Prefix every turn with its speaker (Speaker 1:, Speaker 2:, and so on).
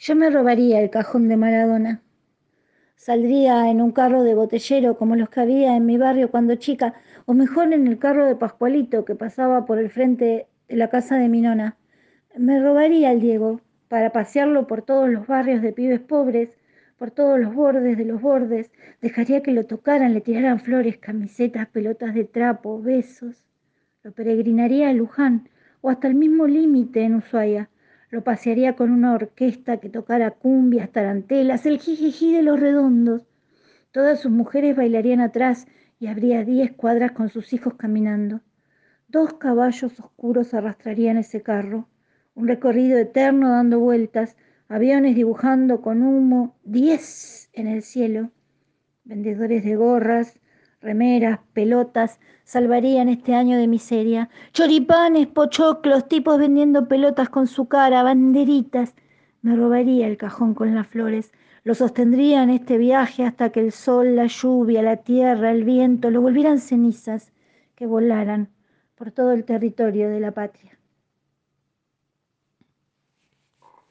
Speaker 1: Yo me robaría el cajón de Maradona. Saldría en un carro de botellero como los que había en mi barrio cuando chica, o mejor en el carro de Pascualito que pasaba por el frente de la casa de mi nona. Me robaría al Diego para pasearlo por todos los barrios de pibes pobres, por todos los bordes de los bordes. Dejaría que lo tocaran, le tiraran flores, camisetas, pelotas de trapo, besos. Lo peregrinaría a Luján o hasta el mismo límite en Ushuaia. Lo pasearía con una orquesta que tocara cumbias, tarantelas, el jijiji de los redondos. Todas sus mujeres bailarían atrás y habría diez cuadras con sus hijos caminando. Dos caballos oscuros arrastrarían ese carro, un recorrido eterno dando vueltas, aviones dibujando con humo, diez en el cielo, vendedores de gorras, remeras, pelotas, salvarían este año de miseria. Choripanes, pochoclos, tipos vendiendo pelotas con su cara, banderitas. Me robaría el cajón con las flores. Lo sostendría en este viaje hasta que el sol, la lluvia, la tierra, el viento lo volvieran cenizas que volaran por todo el territorio de la patria.